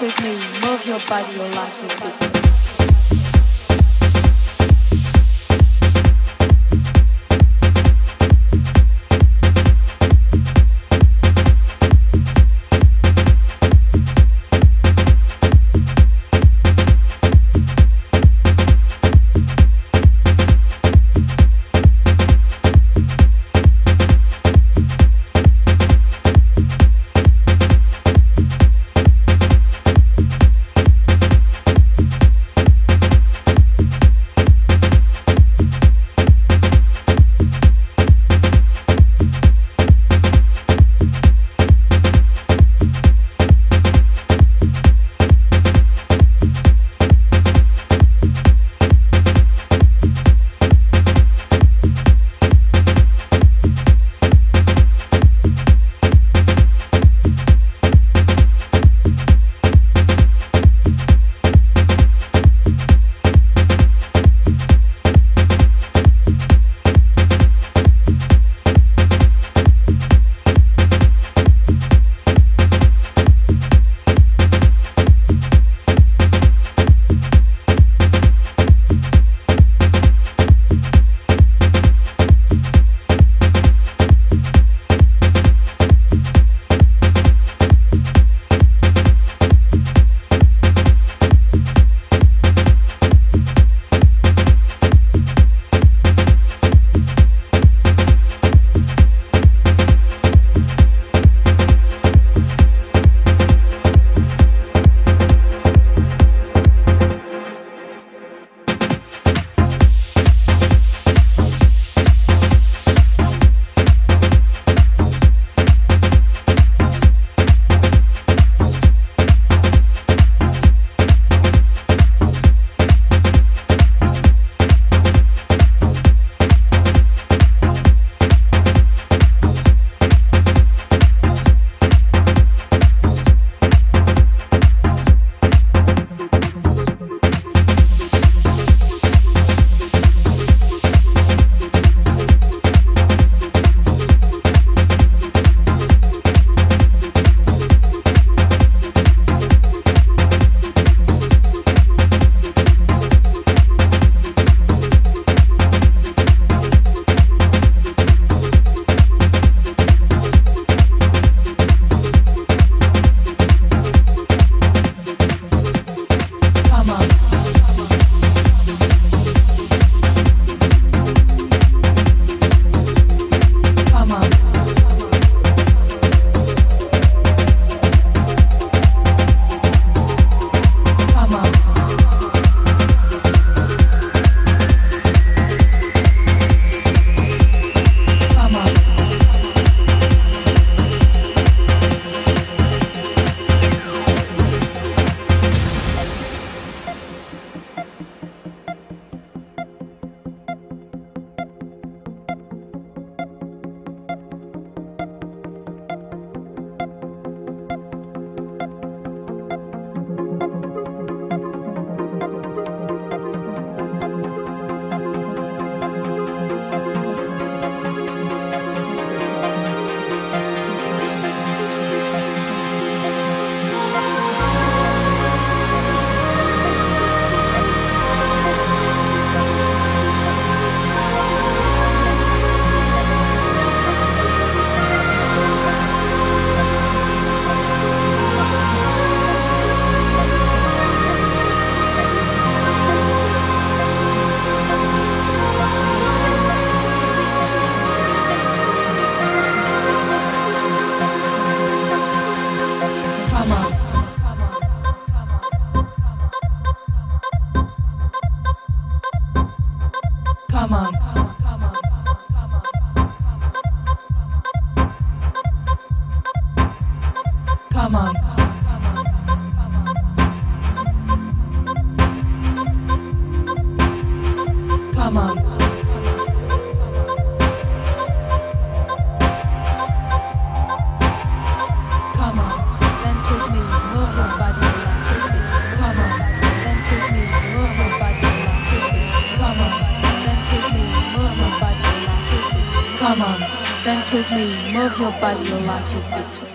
with me, move your body, your life is good. Your body, your last beat.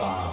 All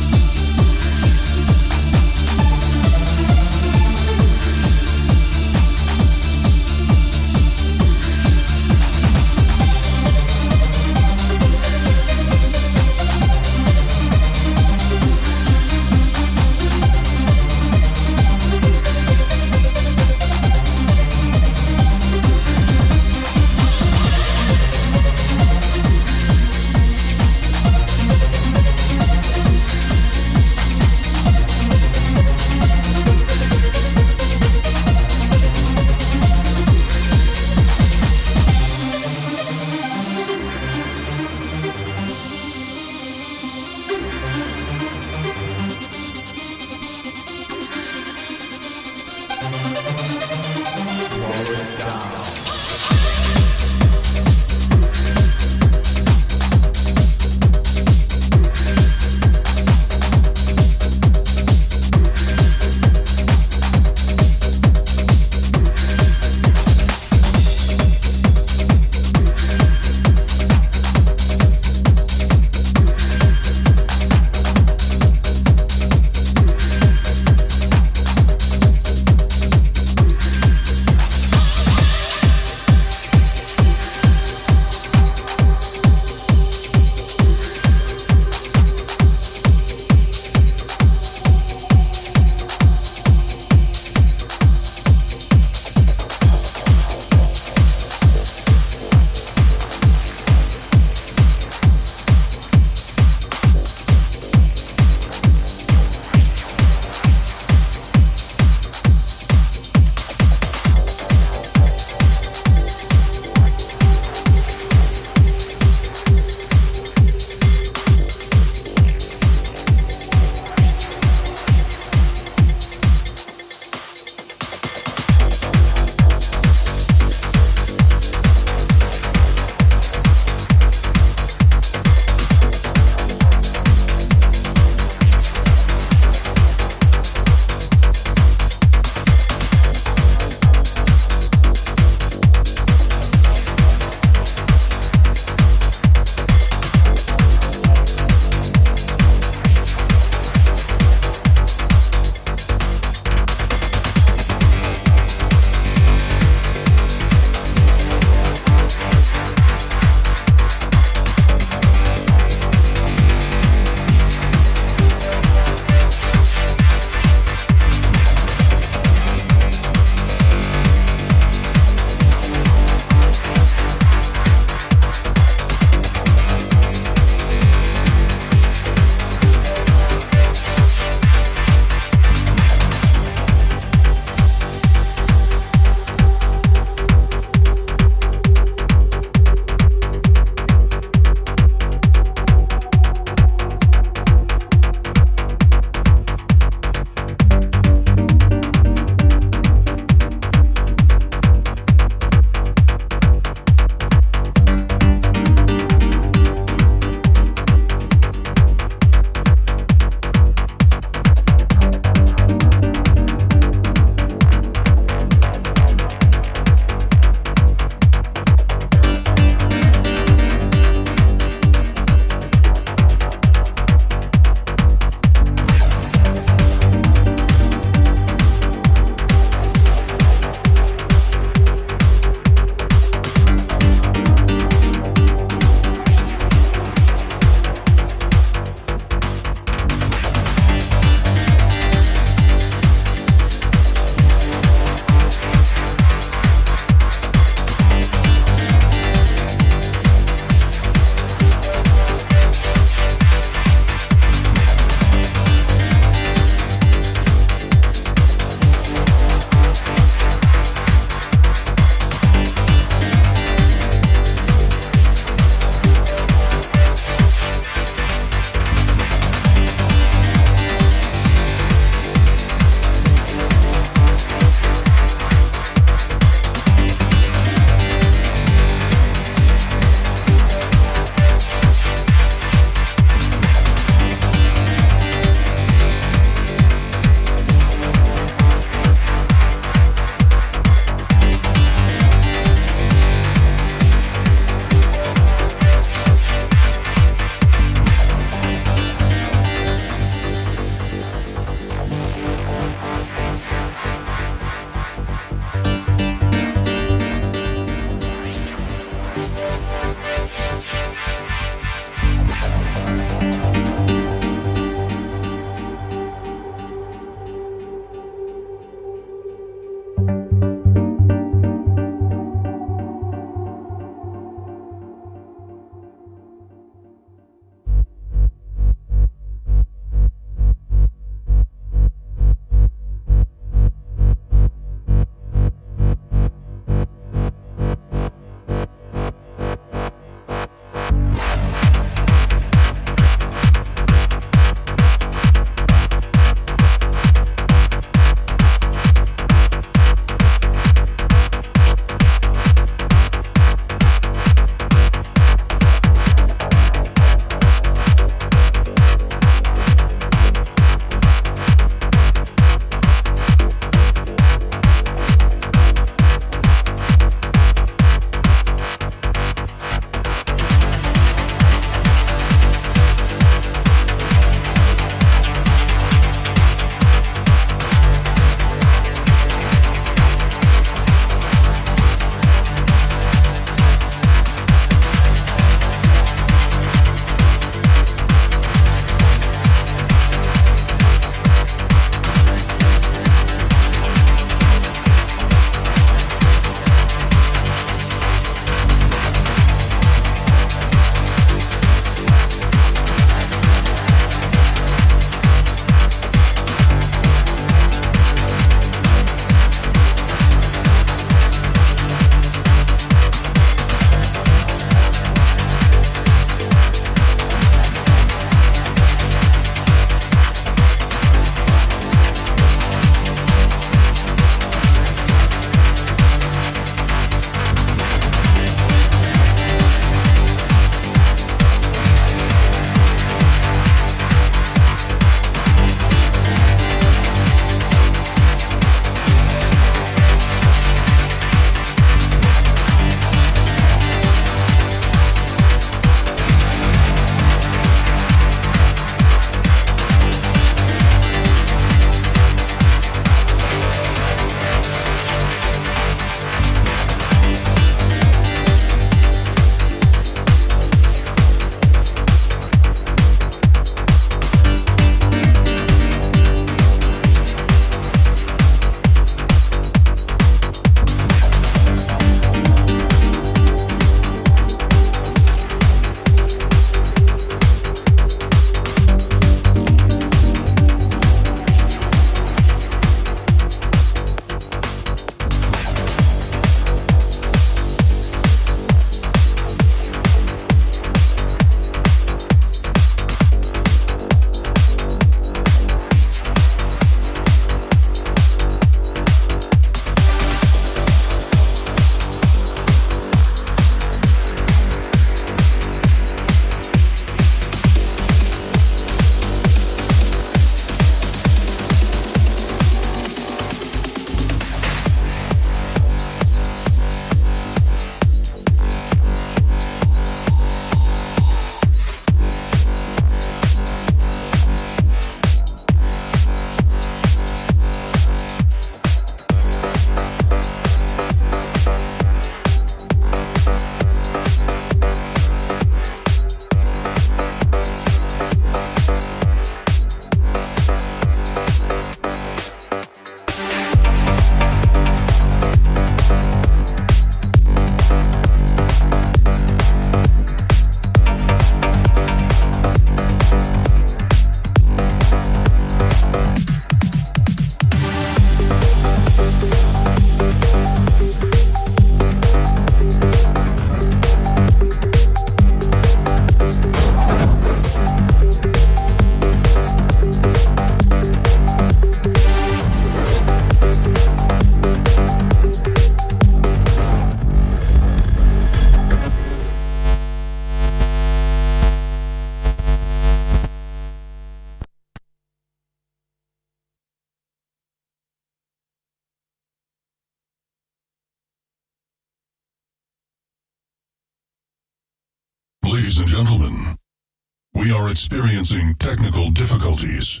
experiencing technical difficulties.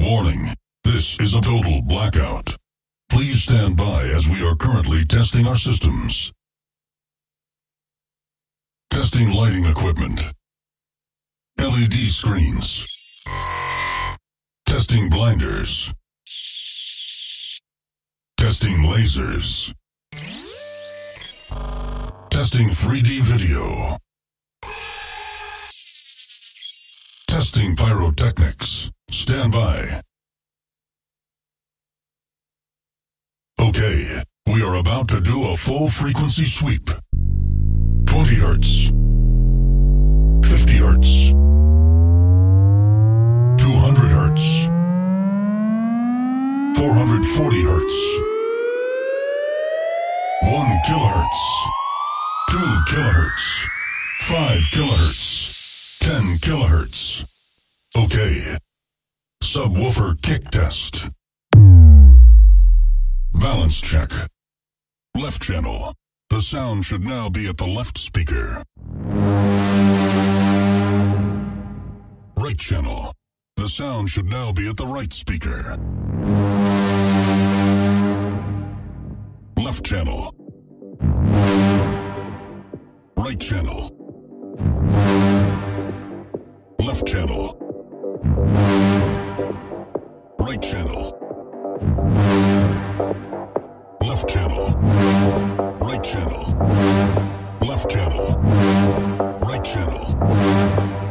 Warning, this is a total blackout. Please stand by as we are currently testing our systems. Testing lighting equipment. LED screens. Testing blinders. Testing lasers. Testing 3D video. Testing pyrotechnics. Stand by. Okay, we are about to do a full frequency sweep. 20 hertz. 50 hertz. 200 hertz. 440 hertz. 1 kilohertz. 2 kilohertz. 5 kilohertz. 10 kilohertz. Okay. Subwoofer kick test. Balance check. Left channel. The sound should now be at the left speaker. Right channel. The sound should now be at the right speaker. Left channel. Right channel. Left channel. Right channel. Left channel. Right channel. Left channel. Right channel.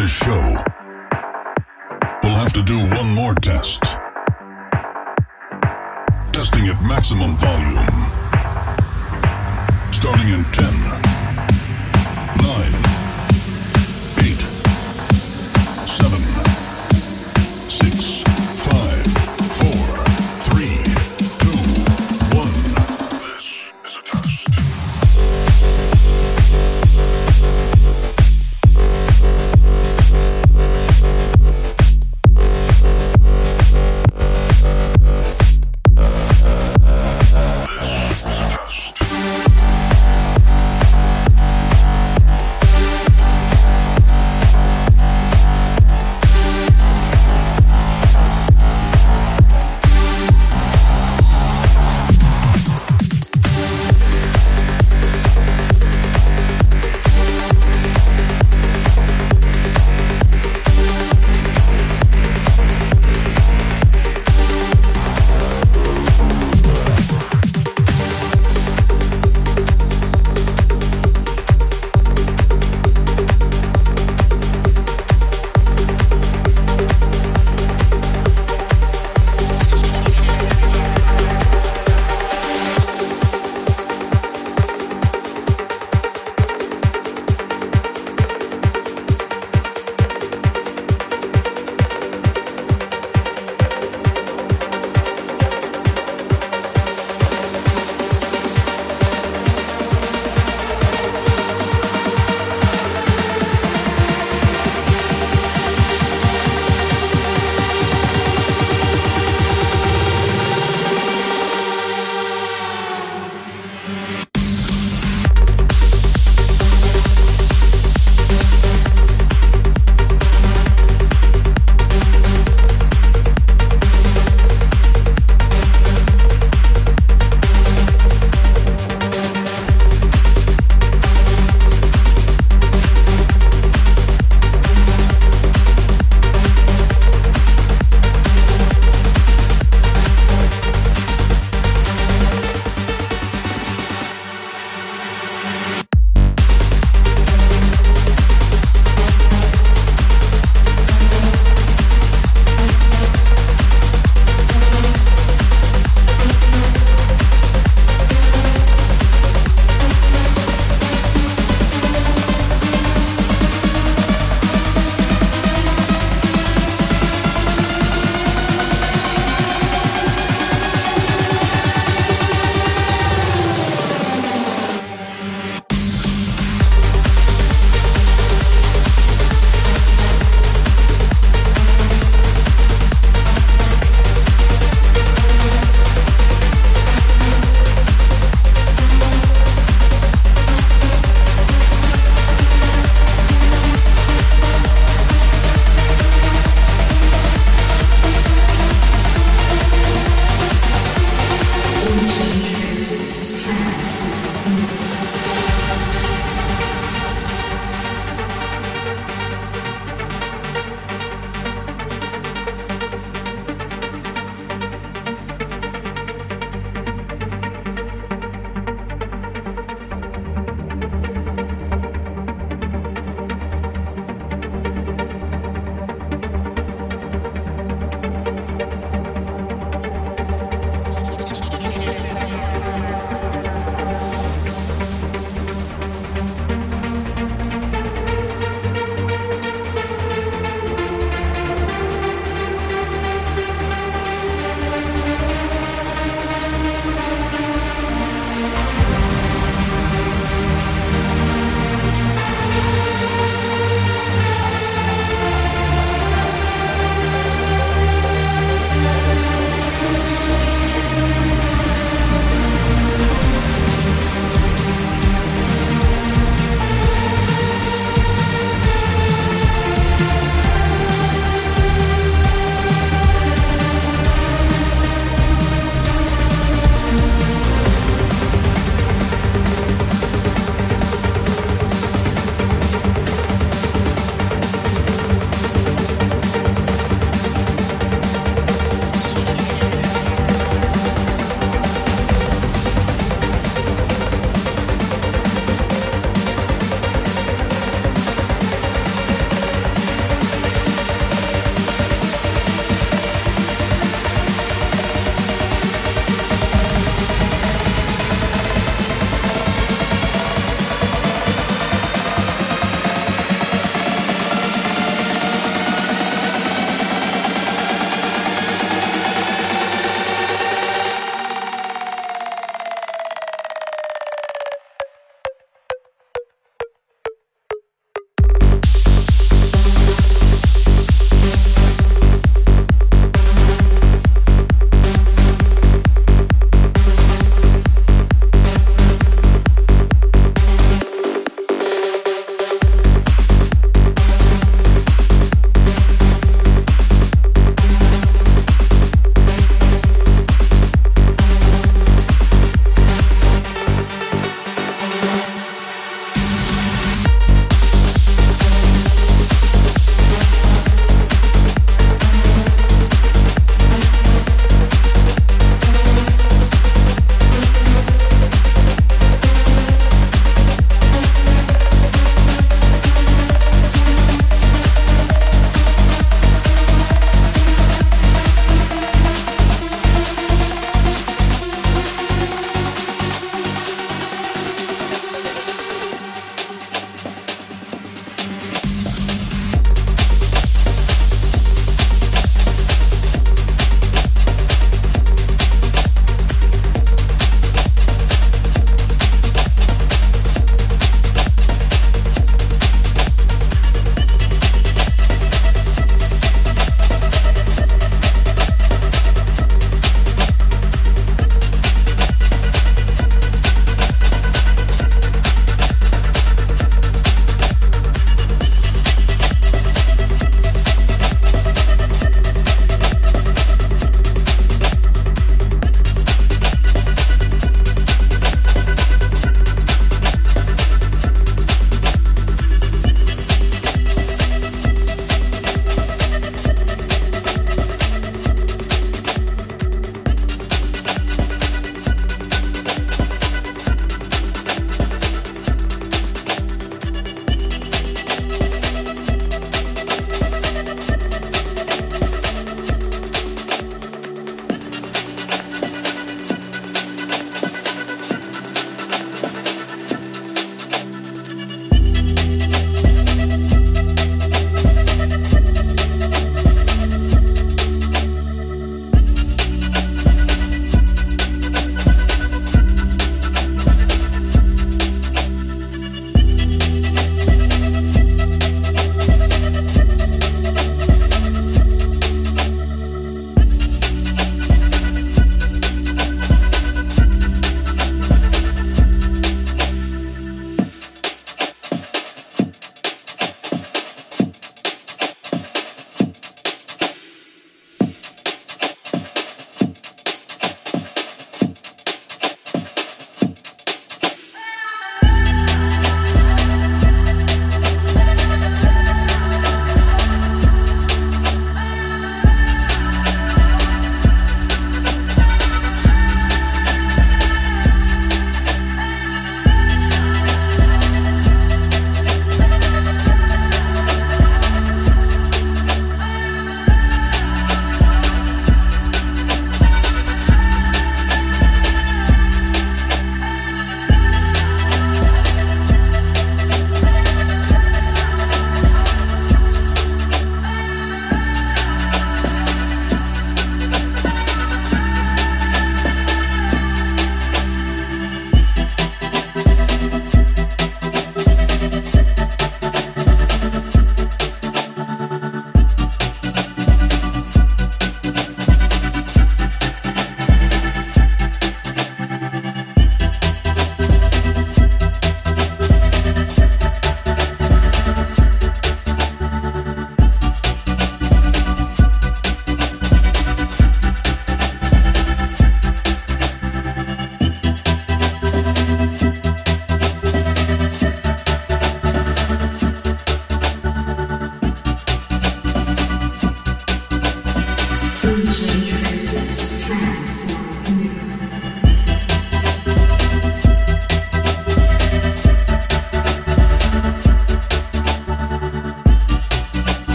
the show.